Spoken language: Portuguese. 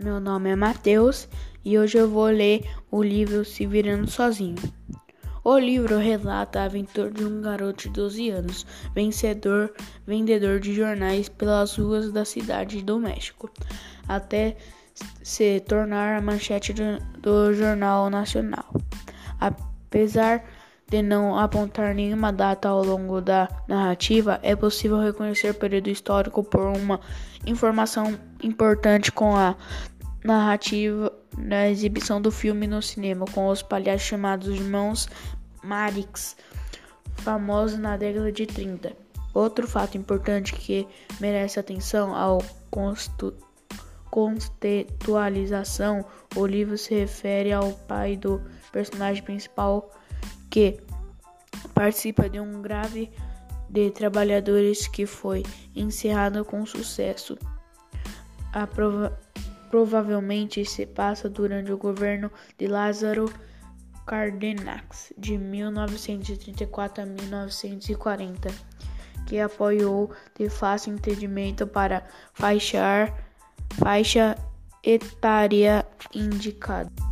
Meu nome é Matheus e hoje eu vou ler o livro Se Virando Sozinho. O livro relata a aventura de um garoto de 12 anos, vencedor, vendedor de jornais pelas ruas da cidade do México, até se tornar a manchete do, do Jornal Nacional. Apesar de não apontar nenhuma data ao longo da narrativa, é possível reconhecer o período histórico por uma informação importante com a narrativa da exibição do filme no cinema, com os palhaços chamados Irmãos Marx, famosos na década de 30. Outro fato importante que merece atenção ao contextualização, o livro se refere ao pai do personagem principal que participa de um grave de trabalhadores que foi encerrado com sucesso. Provavelmente se passa durante o governo de Lázaro Cárdenas, de 1934 a 1940, que apoiou de fácil entendimento para faixar, faixa etária indicada.